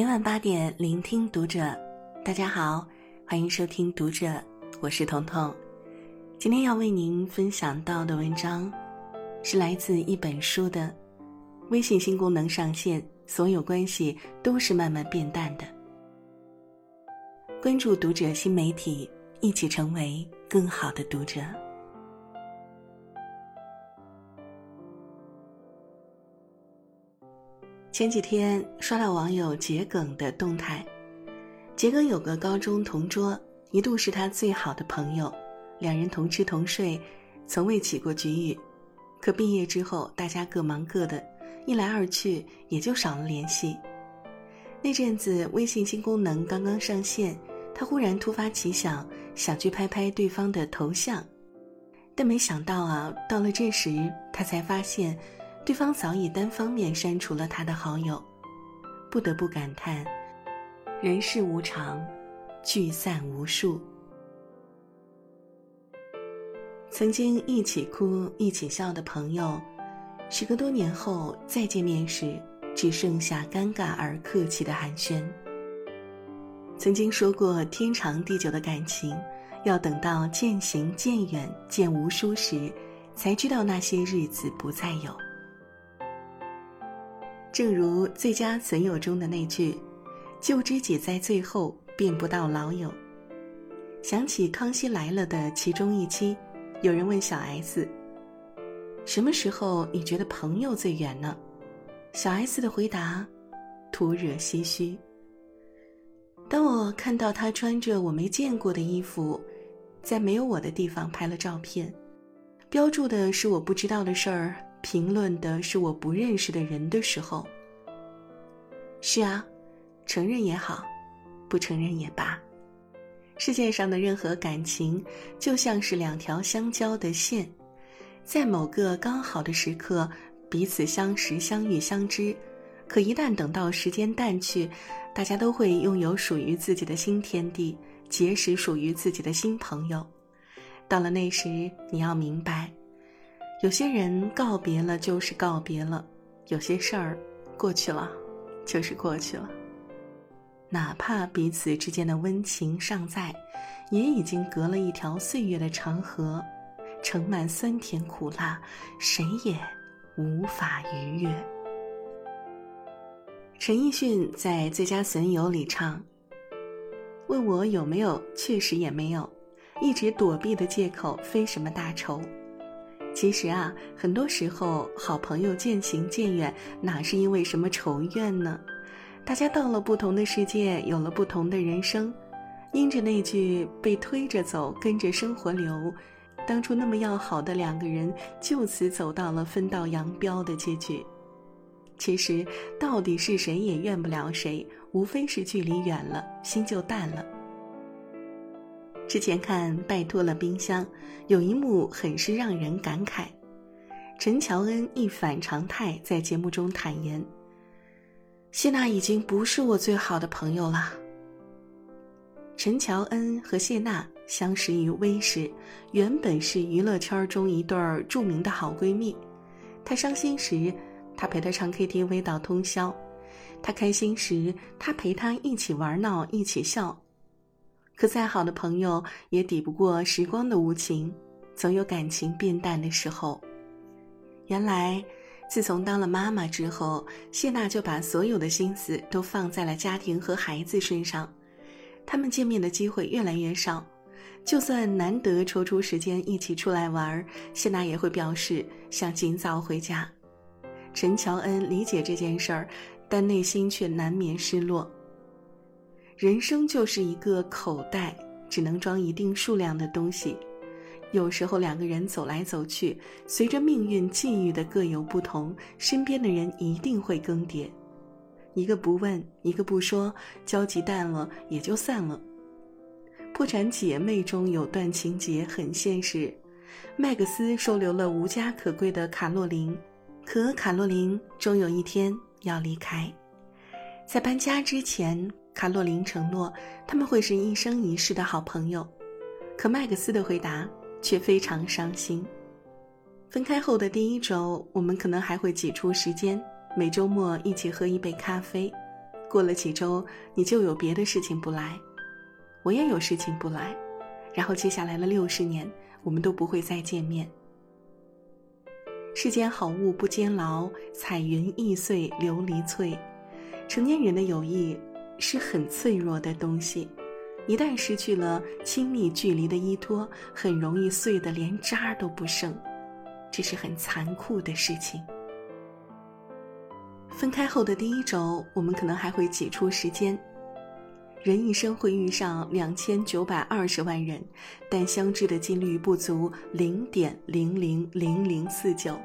每晚八点，聆听读者。大家好，欢迎收听读者，我是彤彤。今天要为您分享到的文章，是来自一本书的。微信新功能上线，所有关系都是慢慢变淡的。关注读者新媒体，一起成为更好的读者。前几天刷到网友桔梗的动态，桔梗有个高中同桌，一度是他最好的朋友，两人同吃同睡，从未起过局域。可毕业之后，大家各忙各的，一来二去也就少了联系。那阵子微信新功能刚刚上线，他忽然突发奇想，想去拍拍对方的头像，但没想到啊，到了这时，他才发现。对方早已单方面删除了他的好友，不得不感叹：人世无常，聚散无数。曾经一起哭、一起笑的朋友，时隔多年后再见面时，只剩下尴尬而客气的寒暄。曾经说过天长地久的感情，要等到渐行渐远、渐无书时，才知道那些日子不再有。正如《最佳损友》中的那句：“旧知己在最后，变不到老友。”想起《康熙来了》的其中一期，有人问小 S：“ 什么时候你觉得朋友最远呢？”小 S 的回答：“徒惹唏嘘。”当我看到他穿着我没见过的衣服，在没有我的地方拍了照片，标注的是我不知道的事儿。评论的是我不认识的人的时候，是啊，承认也好，不承认也罢，世界上的任何感情就像是两条相交的线，在某个刚好的时刻彼此相识、相遇、相知，可一旦等到时间淡去，大家都会拥有属于自己的新天地，结识属于自己的新朋友。到了那时，你要明白。有些人告别了就是告别了，有些事儿过去了就是过去了。哪怕彼此之间的温情尚在，也已经隔了一条岁月的长河，盛满酸甜苦辣，谁也无法逾越。陈奕迅在《最佳损友》里唱：“问我有没有，确实也没有，一直躲避的借口，非什么大仇。”其实啊，很多时候好朋友渐行渐远，哪是因为什么仇怨呢？大家到了不同的世界，有了不同的人生，因着那句被推着走，跟着生活流，当初那么要好的两个人，就此走到了分道扬镳的结局。其实，到底是谁也怨不了谁，无非是距离远了，心就淡了。之前看《拜托了冰箱》，有一幕很是让人感慨。陈乔恩一反常态，在节目中坦言：“谢娜已经不是我最好的朋友了。”陈乔恩和谢娜相识于微时，原本是娱乐圈中一对儿著名的好闺蜜。她伤心时，她陪她唱 KTV 到通宵；她开心时，她陪她一起玩闹，一起笑。可再好的朋友也抵不过时光的无情，总有感情变淡的时候。原来，自从当了妈妈之后，谢娜就把所有的心思都放在了家庭和孩子身上，他们见面的机会越来越少。就算难得抽出时间一起出来玩，谢娜也会表示想尽早回家。陈乔恩理解这件事儿，但内心却难免失落。人生就是一个口袋，只能装一定数量的东西。有时候两个人走来走去，随着命运际遇的各有不同，身边的人一定会更迭。一个不问，一个不说，交集淡了也就散了。破产姐妹中有段情节很现实：麦克斯收留了无家可归的卡洛琳，可卡洛琳终有一天要离开。在搬家之前。卡洛琳承诺他们会是一生一世的好朋友，可麦克斯的回答却非常伤心。分开后的第一周，我们可能还会挤出时间，每周末一起喝一杯咖啡，过了几周，你就有别的事情不来，我也有事情不来，然后接下来的六十年，我们都不会再见面。世间好物不坚牢，彩云易碎琉璃脆。成年人的友谊是很脆弱的东西，一旦失去了亲密距离的依托，很容易碎得连渣都不剩，这是很残酷的事情。分开后的第一周，我们可能还会挤出时间。人一生会遇上两千九百二十万人，但相知的几率不足零点零零零零四九。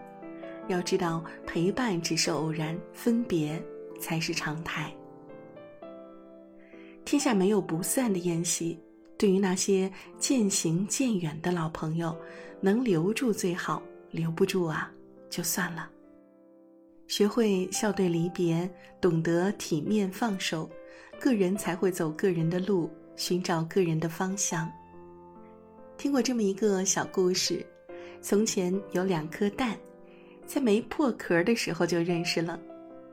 要知道，陪伴只是偶然，分别才是常态。天下没有不散的宴席，对于那些渐行渐远的老朋友，能留住最好，留不住啊，就算了。学会笑对离别，懂得体面放手，个人才会走个人的路，寻找个人的方向。听过这么一个小故事：从前有两颗蛋，在没破壳的时候就认识了，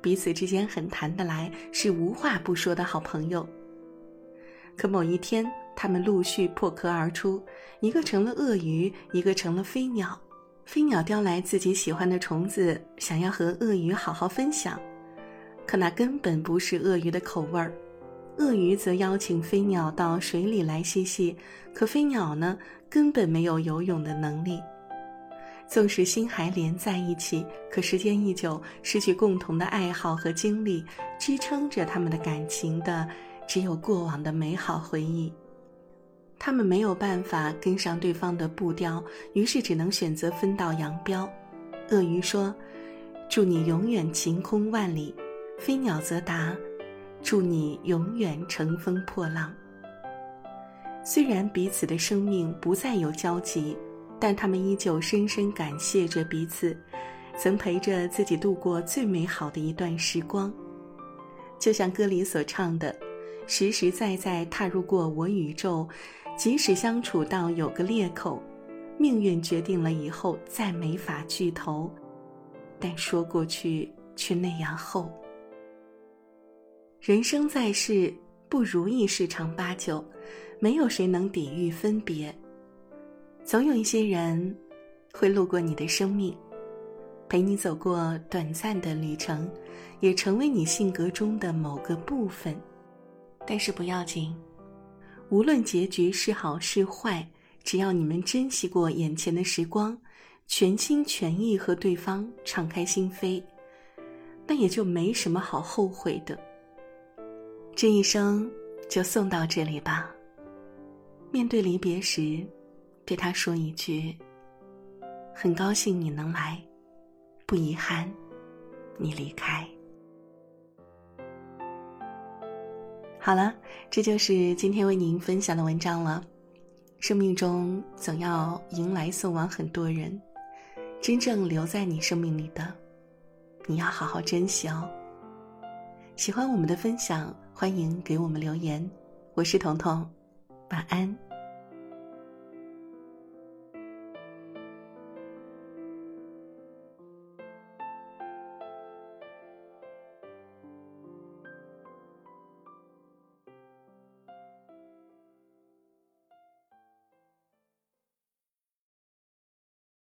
彼此之间很谈得来，是无话不说的好朋友。可某一天，他们陆续破壳而出，一个成了鳄鱼，一个成了飞鸟。飞鸟叼来自己喜欢的虫子，想要和鳄鱼好好分享，可那根本不是鳄鱼的口味儿。鳄鱼则邀请飞鸟到水里来嬉戏，可飞鸟呢，根本没有游泳的能力。纵使心还连在一起，可时间一久，失去共同的爱好和经历，支撑着他们的感情的，只有过往的美好回忆。他们没有办法跟上对方的步调，于是只能选择分道扬镳。鳄鱼说：“祝你永远晴空万里。”飞鸟则答：“祝你永远乘风破浪。”虽然彼此的生命不再有交集，但他们依旧深深感谢着彼此，曾陪着自己度过最美好的一段时光。就像歌里所唱的：“实实在在踏入过我宇宙。”即使相处到有个裂口，命运决定了以后再没法聚头，但说过去却那样厚。人生在世，不如意十常八九，没有谁能抵御分别。总有一些人，会路过你的生命，陪你走过短暂的旅程，也成为你性格中的某个部分。但是不要紧。无论结局是好是坏，只要你们珍惜过眼前的时光，全心全意和对方敞开心扉，那也就没什么好后悔的。这一生就送到这里吧。面对离别时，对他说一句：“很高兴你能来，不遗憾你离开。”好了，这就是今天为您分享的文章了。生命中总要迎来送往很多人，真正留在你生命里的，你要好好珍惜哦。喜欢我们的分享，欢迎给我们留言。我是彤彤，晚安。